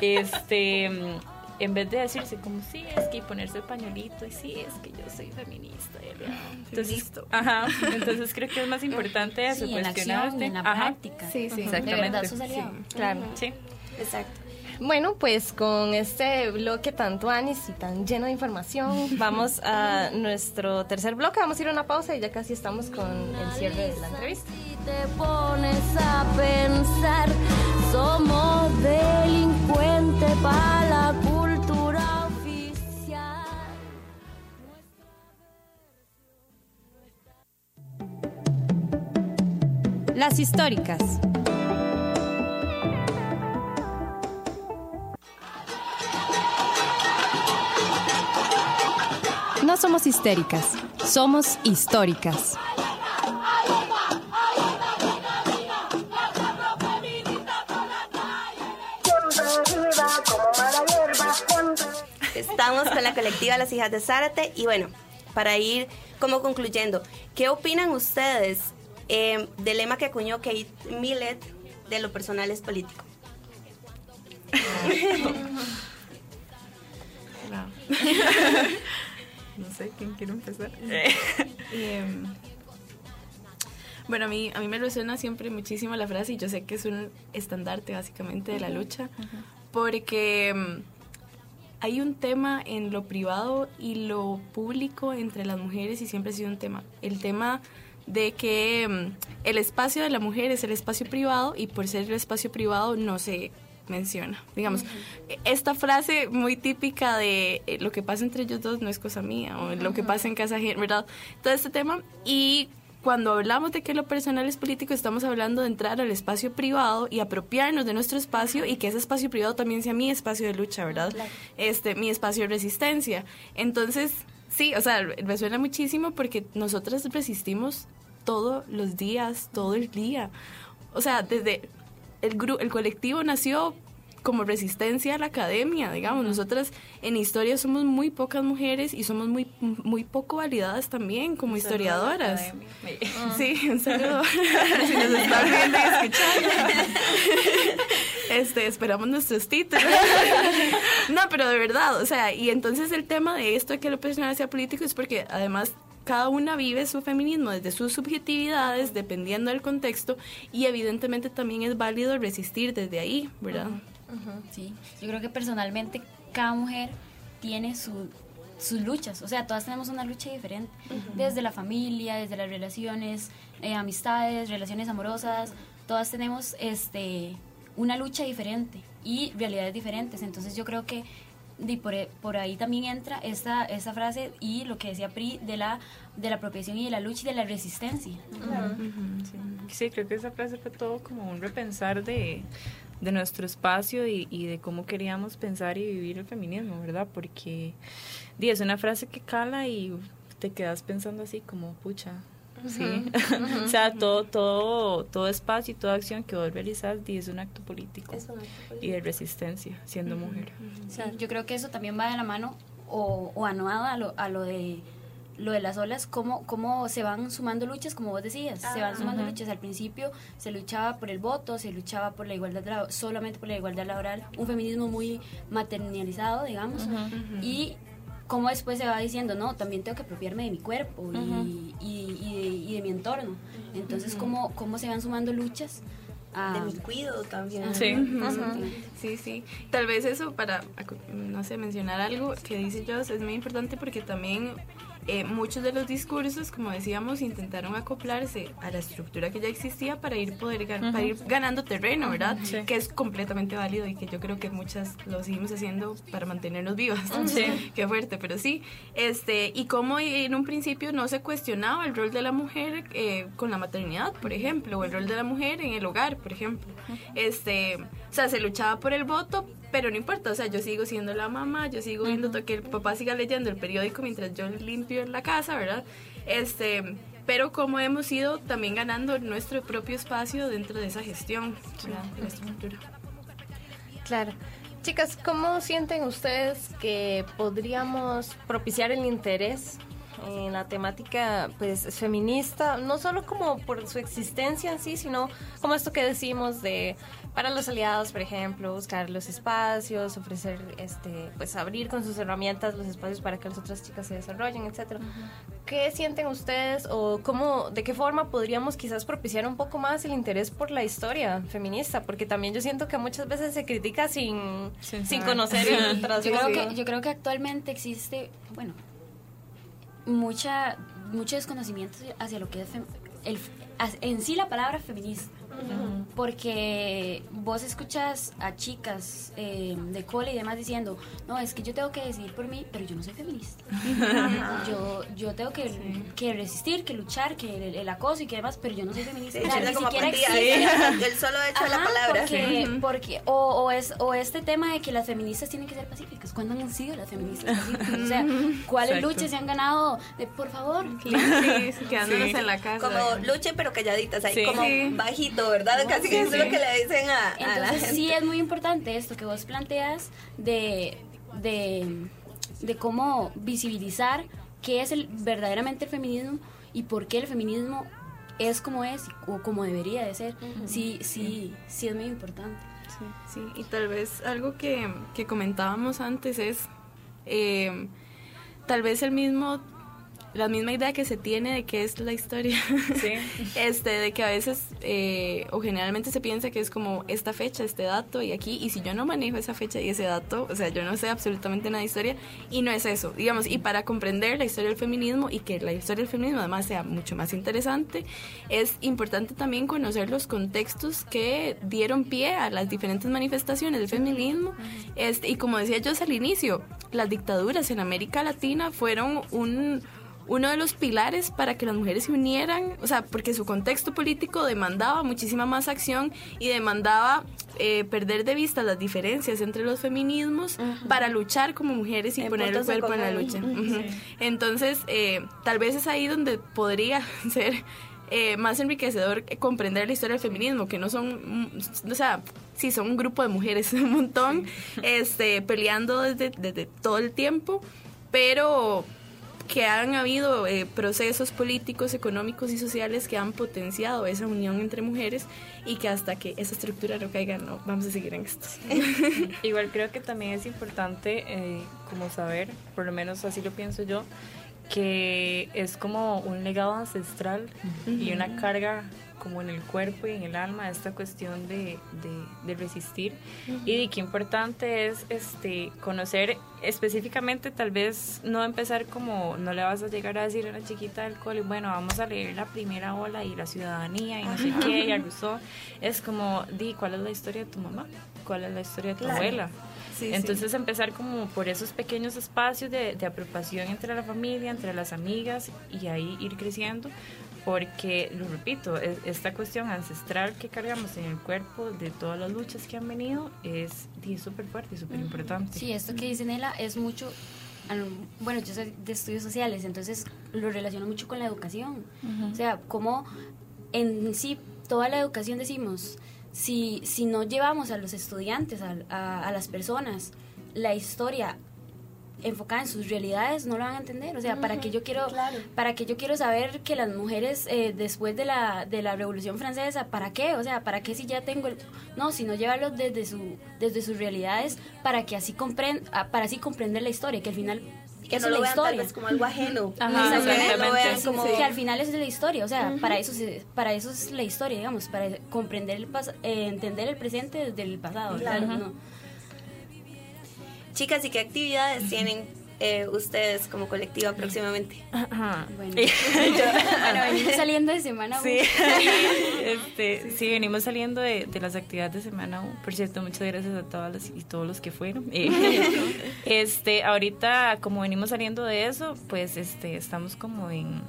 este en vez de decirse como sí, es que ponerse el pañuelito y sí, es que yo soy feminista. Entonces, ajá, entonces creo que es más importante eso, sí, en la acción, en la práctica. Sí, sí, exactamente. De verdad, sos Claro. Sí. Exacto. Bueno, pues con este bloque tan tuanis y tan lleno de información, *laughs* vamos a nuestro tercer bloque. Vamos a ir a una pausa y ya casi estamos con el cierre de la entrevista. Si te pones a pensar, somos delincuentes para la Históricas. No somos histéricas, somos históricas. Estamos con la colectiva Las Hijas de Zárate y bueno, para ir como concluyendo, ¿qué opinan ustedes eh, del lema que acuñó Kate Millett de lo personal es político? *laughs* no sé, ¿quién quiere empezar? Em, bueno, a mí, a mí me resuena siempre muchísimo la frase y yo sé que es un estandarte básicamente de la lucha, porque em, hay un tema en lo privado y lo público entre las mujeres y siempre ha sido un tema. El tema de que em, el espacio de la mujer es el espacio privado y por ser el espacio privado no se menciona. Digamos, esta frase muy típica de eh, lo que pasa entre ellos dos no es cosa mía, o lo que pasa en casa ajena, ¿verdad? Todo este tema. Y cuando hablamos de que lo personal es político, estamos hablando de entrar al espacio privado y apropiarnos de nuestro espacio y que ese espacio privado también sea mi espacio de lucha, ¿verdad? Este, mi espacio de resistencia. Entonces, sí, o sea, me suena muchísimo porque nosotras resistimos todos los días, todo el día. O sea, desde el, el colectivo nació como resistencia a la academia, digamos. Nosotras en historia somos muy pocas mujeres y somos muy muy poco validadas también como historiadoras. Sí, un saludo. *laughs* si nos están viendo y escuchando. *laughs* Este, esperamos nuestros títulos. no, pero de verdad, o sea, y entonces el tema de esto de que lo personal sea político es porque además cada una vive su feminismo desde sus subjetividades, dependiendo del contexto, y evidentemente también es válido resistir desde ahí, ¿verdad? Sí, yo creo que personalmente cada mujer tiene su, sus luchas, o sea, todas tenemos una lucha diferente, desde la familia, desde las relaciones, eh, amistades, relaciones amorosas, todas tenemos este una lucha diferente y realidades diferentes, entonces yo creo que y por, e, por, ahí también entra esta, esta frase y lo que decía Pri de la, de la apropiación y de la lucha y de la resistencia. sí. creo que esa frase fue todo como un repensar de, de nuestro espacio y, y, de cómo queríamos pensar y vivir el feminismo, ¿verdad? Porque di, es una frase que cala y te quedas pensando así como, pucha, Sí. *laughs* o sea, todo, todo, todo espacio y toda acción que vos realizas es un acto político, y de resistencia, siendo mujer. yo creo que eso también va de la mano o, o anuado a lo, a lo de lo de las olas, cómo, cómo se van sumando luchas, como vos decías, se van sumando luchas. Al principio se luchaba por el voto, se luchaba por la igualdad, solamente por la igualdad laboral, un feminismo muy maternalizado, digamos, y cómo después se va diciendo, no, también tengo que apropiarme de mi cuerpo y, y, de, mi entorno. Entonces, ¿cómo, cómo se van sumando luchas? de mi cuidado también. Sí. sí, sí. Tal vez eso para, no sé, mencionar algo que dice Joss es muy importante porque también eh, muchos de los discursos, como decíamos, intentaron acoplarse a la estructura que ya existía para ir, poder para ir ganando terreno, ¿verdad? Que es completamente válido y que yo creo que muchas lo seguimos haciendo para mantenernos vivas. Sí. *laughs* Qué fuerte, pero sí. Este, y como en un principio no se cuestionaba el rol de la mujer eh, con la maternidad, por ejemplo, o el rol de la mujer en el hogar, por ejemplo. Este, o sea, se luchaba por el voto, pero no importa, o sea, yo sigo siendo la mamá, yo sigo viendo que el papá siga leyendo el periódico mientras yo limpio en la casa, ¿verdad? Este, pero como hemos ido también ganando nuestro propio espacio dentro de esa gestión de estructura. Claro. Chicas, ¿cómo sienten ustedes que podríamos propiciar el interés en la temática pues feminista, no solo como por su existencia en sí, sino como esto que decimos de para los aliados, por ejemplo, buscar los espacios, ofrecer, este, pues abrir con sus herramientas los espacios para que las otras chicas se desarrollen, etcétera. ¿Qué sienten ustedes o cómo, de qué forma podríamos quizás propiciar un poco más el interés por la historia feminista? Porque también yo siento que muchas veces se critica sin, sin, conocer el yo creo que Yo creo que actualmente existe, bueno, mucha mucho desconocimiento hacia lo que es el, en sí la palabra feminista. Porque vos escuchas a chicas eh, de cole y demás diciendo, no, es que yo tengo que decidir por mí, pero yo no soy feminista. *laughs* yo, yo tengo que, que, resistir, que luchar, que el, acoso y que demás, pero yo no soy feminista. ni siquiera existe. El solo hecho de la palabra. Porque, porque o, o, es, o este tema de que las feministas tienen que ser pacíficas. ¿Cuándo han sido las feministas *laughs* pacíficas? O sea, ¿cuáles luchas se han ganado? De, por favor. Sí, *laughs* quedándonos en la casa. Como luchen pero calladitas, ahí como bajito ¿verdad? Casi que eso es lo que le dicen a, Entonces, sí es muy importante esto que vos planteas de, de, de cómo visibilizar qué es el verdaderamente el feminismo y por qué el feminismo es como es o como debería de ser. Sí, sí, sí es muy importante. Sí, sí. Y tal vez algo que, que comentábamos antes es eh, tal vez el mismo la misma idea que se tiene de qué es la historia. *laughs* este, de que a veces eh, o generalmente se piensa que es como esta fecha, este dato y aquí, y si yo no manejo esa fecha y ese dato, o sea, yo no sé absolutamente nada de historia, y no es eso, digamos, y para comprender la historia del feminismo y que la historia del feminismo además sea mucho más interesante, es importante también conocer los contextos que dieron pie a las diferentes manifestaciones del feminismo, este, y como decía yo al inicio, las dictaduras en América Latina fueron un uno de los pilares para que las mujeres se unieran, o sea, porque su contexto político demandaba muchísima más acción y demandaba eh, perder de vista las diferencias entre los feminismos para luchar como mujeres y poner el cuerpo en la lucha. Entonces, eh, tal vez es ahí donde podría *laughs* ser eh, más enriquecedor comprender la historia del feminismo, que no son, mm, o sea, sí son un grupo de mujeres, *laughs* un montón, este, peleando desde, desde todo el tiempo, pero que han habido eh, procesos políticos, económicos y sociales que han potenciado esa unión entre mujeres y que hasta que esa estructura no caiga, no, vamos a seguir en esto. *laughs* Igual creo que también es importante eh, como saber, por lo menos así lo pienso yo, que es como un legado ancestral y una carga como en el cuerpo y en el alma esta cuestión de, de, resistir. Y de qué importante es este conocer específicamente tal vez no empezar como no le vas a llegar a decir a una chiquita del cole bueno vamos a leer la primera ola y la ciudadanía y no sé qué y a Rousseau es como di cuál es la historia de tu mamá cuál es la historia de tu abuela entonces empezar como por esos pequeños espacios de, de, apropiación entre la familia, entre las amigas y ahí ir creciendo porque, lo repito, esta cuestión ancestral que cargamos en el cuerpo de todas las luchas que han venido es súper fuerte y súper importante. Sí, esto que dice Nela es mucho, bueno, yo soy de estudios sociales, entonces lo relaciono mucho con la educación. O sea, como en sí toda la educación decimos, si, si no llevamos a los estudiantes, a, a las personas, la historia enfocada en sus realidades no lo van a entender. O sea para que yo quiero para que yo quiero saber que las mujeres eh, después de la de la revolución francesa para qué o sea para qué si ya tengo el, no sino llevarlo desde su desde sus realidades para que así comprend ah, para así comprender la historia que al final que no lo vean tal vez como algo ajeno. *laughs* Como que al final es la historia o sea para eso para eso es la historia digamos para comprender el eh, entender el presente desde el pasado no Chicas, ¿y qué actividades tienen eh, ustedes como colectiva próximamente? *laughs* Bueno, venimos saliendo de semana sí. *laughs* este, sí. venimos saliendo de, las actividades de semana Por cierto, muchas gracias a todas y todos los que fueron. *laughs* este, ahorita, como venimos saliendo de eso, pues este, estamos como en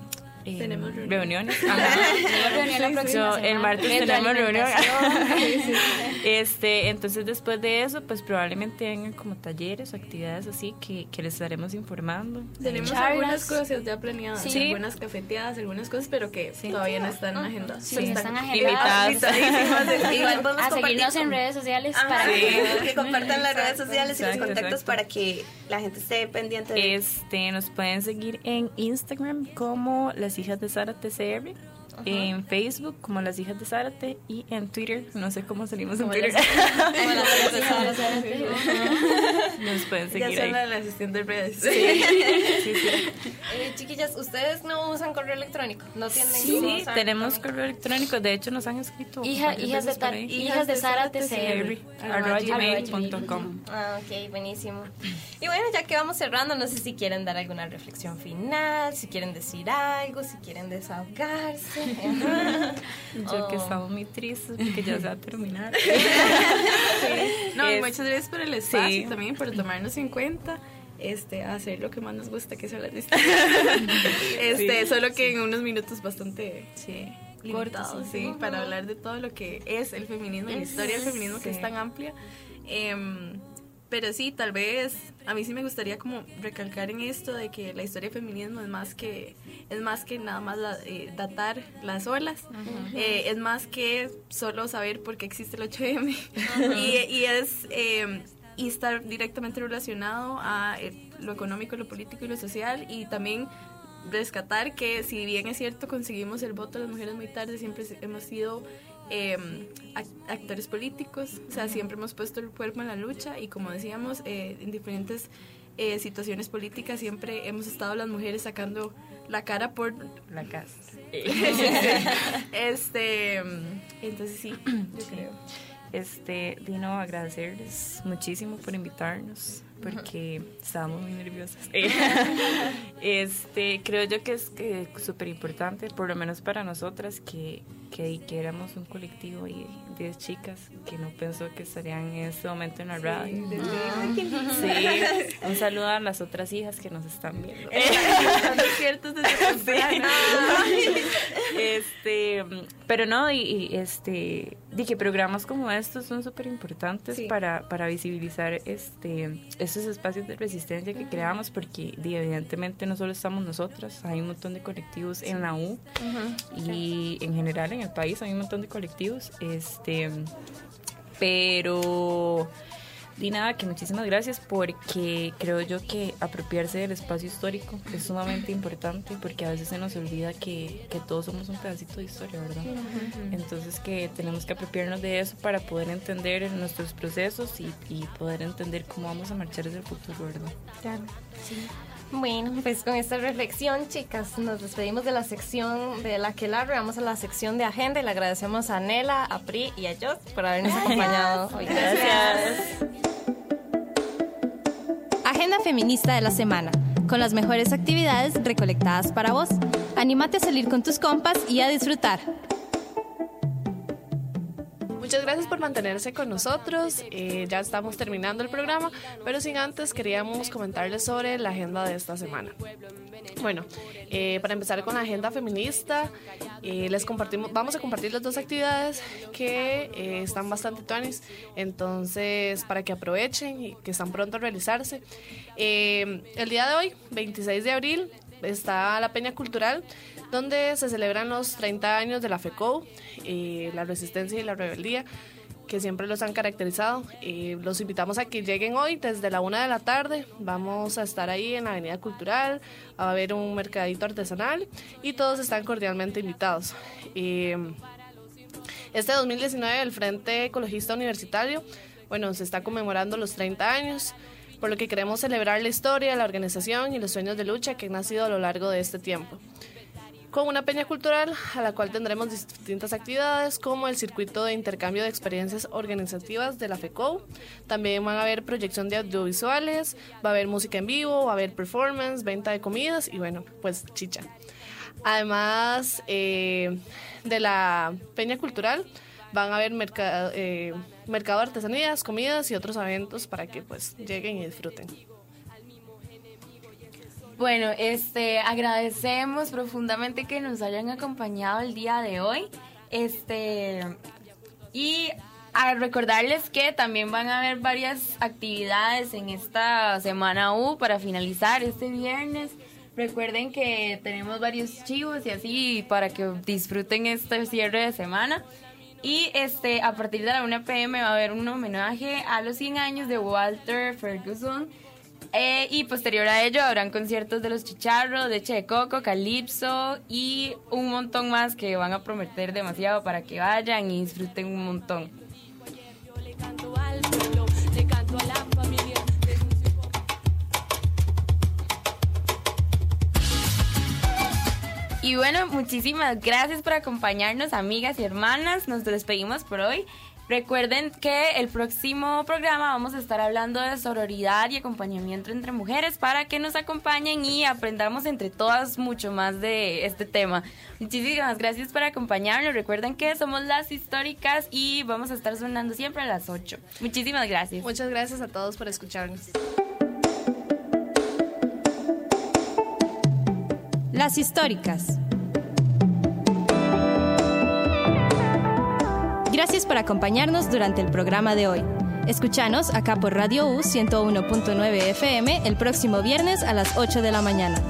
eh, *laughs* Tenemos reuniones. So, el martes tenemos reunión. *laughs* Este, entonces después de eso, pues probablemente vengan como talleres o actividades así que, que les estaremos informando. Tenemos Charlas. algunas cosas ya planeadas, Sí. algunas cafeteadas, algunas cosas, pero que todavía no están agendadas. Sí, Pues están agendadas. invitadas. *laughs* Igual podemos A seguirnos en redes sociales Ajá, para que, que que compartan las redes sociales y los Exacto, contactos exacto. para que la gente esté pendiente de Este, nos pueden seguir en Instagram como Las Hijas de Zárate CR, en Facebook como Las Hijas de Zárate y en Twitter, no sé cómo salimos en Twitter. *laughs* nos pueden Ya seguir son ahí. la asistente de redes. Eh, chiquillas, ustedes no usan correo electrónico, no tienen Sí, tenemos también? correo electrónico, de hecho nos han escrito Hija, hijas de ahí. hijas de Zárate CR, CR. arroba Arroba gmail.com. Ah, ok, buenísimo. Y bueno, ya que vamos cerrando, no sé si quieren dar alguna reflexión final, si quieren decir algo, si quieren desahogarse. *laughs* Yo que Oh. estaba muy triste porque ya se va a terminar. *laughs* *laughs* No, y Es- muchas gracias por el espacio Sí. También por tomarnos en cuenta. Este, hacer lo que más nos gusta, que es hablar de esto. este, solo que en unos minutos bastante Sí. limitados, sí, para hablar de todo lo que es el feminismo y la historia del feminismo que es tan amplia. Em, pero sí, tal vez a mí sí me gustaría como recalcar en esto de que la historia del feminismo es más que es más que nada más la- eh, datar las olas, Eh, es más que solo saber por qué existe el 8M *laughs* y, y es em, y estar directamente relacionado a eh, lo económico, lo político y lo social y también rescatar que si bien es cierto conseguimos el voto de las mujeres muy tarde, siempre hemos sido eh, ac- actores políticos, o sea, siempre hemos puesto el cuerpo en la lucha y como decíamos, eh, en diferentes eh, situaciones políticas siempre hemos estado las mujeres sacando la cara por La casa. *laughs* este entonces sí, yo creo. Este, Dino, agradecerles muchísimo por invitarnos, porque estábamos muy nerviosas. *laughs* este, creo yo que es que súper importante, por lo menos para nosotras, que, que, que éramos un colectivo y 10 chicas que no pensó que estarían en este momento en la radio. Sí, *laughs* un saludo a las otras hijas que nos están viendo. *laughs* Este pero no y, y, este que programas como estos son súper importantes Sí. para, para visibilizar este estos espacios de resistencia que creamos porque evidentemente no solo estamos nosotras hay un montón de colectivos en la U y en general en el país hay un montón de colectivos este pero Di nada, que muchísimas gracias porque creo yo que apropiarse del espacio histórico es sumamente importante porque a veces se nos olvida que, que todos somos un pedacito de historia, ¿verdad? Entonces que tenemos que apropiarnos de eso para poder entender nuestros procesos y, y poder entender cómo vamos a marchar hacia el futuro, ¿verdad? Bueno, pues con esta reflexión, chicas, nos despedimos de la sección de la que la vamos a la sección de agenda y le agradecemos a Nela, a Pri y a Joss por habernos acompañado hoy. Gracias. Agenda feminista de la semana, con las mejores actividades recolectadas para vos. Anímate a salir con tus compas y a disfrutar. Gracias por mantenerse con nosotros. Eh, ya estamos terminando el programa, pero sin antes queríamos comentarles sobre la agenda de esta semana. Bueno, eh, para empezar con la agenda feminista, eh, les compartimos, vamos a compartir las dos actividades que eh, están bastante tuanis, entonces para que aprovechen y que están pronto a realizarse. El día de hoy, 26 de abril, está la Peña Cultural, donde se celebran los 30 años de la FECO, la resistencia y la rebeldía, que siempre los han caracterizado. Eh, los invitamos a que lleguen hoy desde la una de la tarde. Vamos a estar ahí en la Avenida Cultural, a haber un mercadito artesanal y todos están cordialmente invitados. Eh, este 2019 el Frente Ecologista Universitario, bueno, se está conmemorando los 30 años, por lo que queremos celebrar la historia, la organización y los sueños de lucha que han nacido a lo largo de este tiempo. Con una peña cultural a la cual tendremos distintas actividades como el circuito de intercambio de experiencias organizativas de la FECO. También van a haber proyección de audiovisuales, va a haber música en vivo, va a haber performance, venta de comidas y bueno, pues chicha. Además eh, de la peña cultural, van a haber mercado, eh, mercado de artesanías, comidas y otros eventos para que pues lleguen y disfruten. Bueno, este, agradecemos profundamente que nos hayan acompañado el día de hoy. Este, y a recordarles que también van a haber varias actividades en esta semana U para finalizar este viernes. Recuerden que tenemos varios chivos y así para que disfruten este cierre de semana. Y este, a partir de la 1 pm va a haber un homenaje a los 100 años de Walter Ferguson. Eh, y posterior a ello habrán conciertos de los Chicharros, de Che de Coco, Calipso y un montón más que van a prometer demasiado para que vayan y disfruten un montón. Y bueno, muchísimas gracias por acompañarnos, amigas y hermanas. Nos despedimos por hoy. Recuerden que el próximo programa vamos a estar hablando de sororidad y acompañamiento entre mujeres para que nos acompañen y aprendamos entre todas mucho más de este tema. Muchísimas gracias por acompañarnos. Recuerden que somos las históricas y vamos a estar sonando siempre a las 8. Muchísimas gracias. Muchas gracias a todos por escucharnos. Las históricas. Gracias por acompañarnos durante el programa de hoy. Escúchanos acá por Radio U 101.9 FM el próximo viernes a las 8 de la mañana.